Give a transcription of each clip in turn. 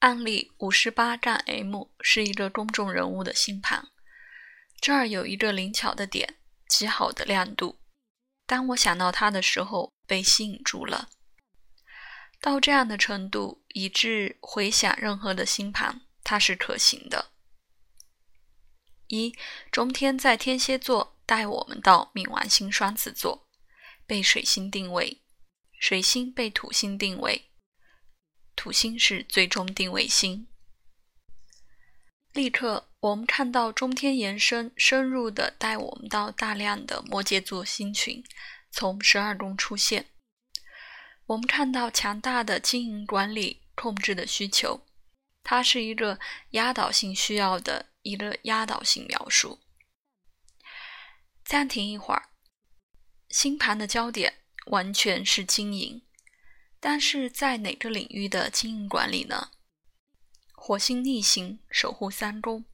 案例五十八杠 M 是一个公众人物的星盘，这儿有一个灵巧的点，极好的亮度。当我想到它的时候，被吸引住了。到这样的程度，以致回想任何的星盘，它是可行的。一中天在天蝎座带我们到冥王星双子座，被水星定位，水星被土星定位，土星是最终定位星。立刻，我们看到中天延伸深入的带我们到大量的摩羯座星群从十二宫出现。我们看到强大的经营管理控制的需求，它是一个压倒性需要的。一个压倒性描述。暂停一会儿，星盘的焦点完全是经营，但是在哪个领域的经营管理呢？火星逆行守护三宫，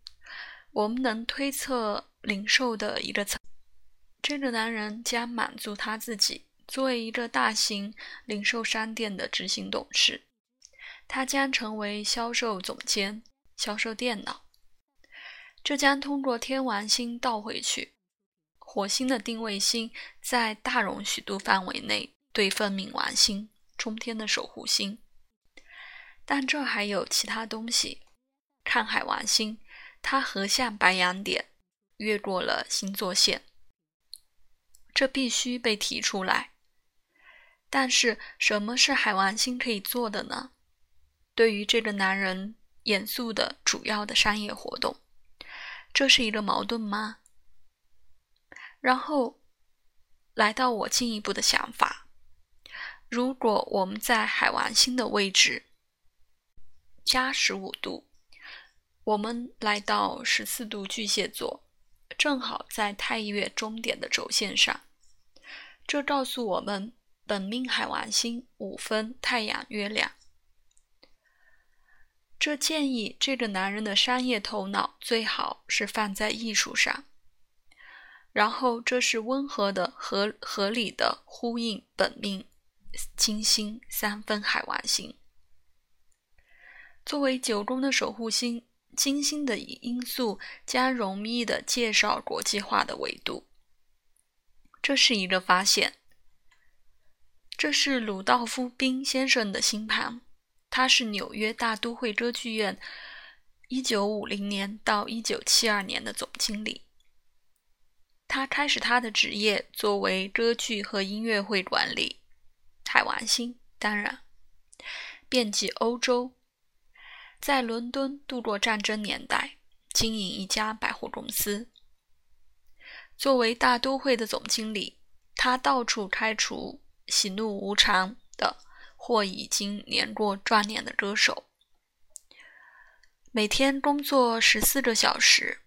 我们能推测零售的一个层。这个男人将满足他自己，作为一个大型零售商店的执行董事，他将成为销售总监，销售电脑。这将通过天王星倒回去，火星的定位星在大容许度范围内对分冥王星，冲天的守护星。但这还有其他东西。看海王星，它合向白羊点，越过了星座线，这必须被提出来。但是，什么是海王星可以做的呢？对于这个男人严肃的主要的商业活动。这是一个矛盾吗？然后来到我进一步的想法：如果我们在海王星的位置加十五度，我们来到十四度巨蟹座，正好在太月终点的轴线上，这告诉我们本命海王星五分太阳月亮。这建议这个男人的商业头脑最好是放在艺术上，然后这是温和的、合合理的呼应本命金星三分海王星。作为九宫的守护星，金星的因素将容易的介绍国际化的维度。这是一个发现。这是鲁道夫·宾先生的星盘。他是纽约大都会歌剧院1950年到1972年的总经理。他开始他的职业作为歌剧和音乐会管理。海王星当然遍及欧洲，在伦敦度过战争年代，经营一家百货公司。作为大都会的总经理，他到处开除喜怒无常的。或已经年过壮年的歌手，每天工作十四个小时，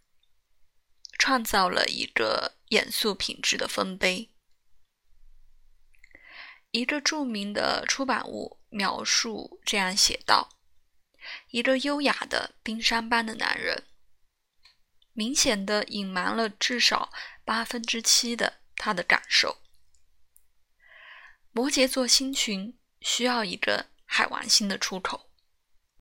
创造了一个严肃品质的丰碑。一个著名的出版物描述这样写道：“一个优雅的冰山般的男人，明显的隐瞒了至少八分之七的他的感受。”摩羯座星群。需要一个海王星的出口。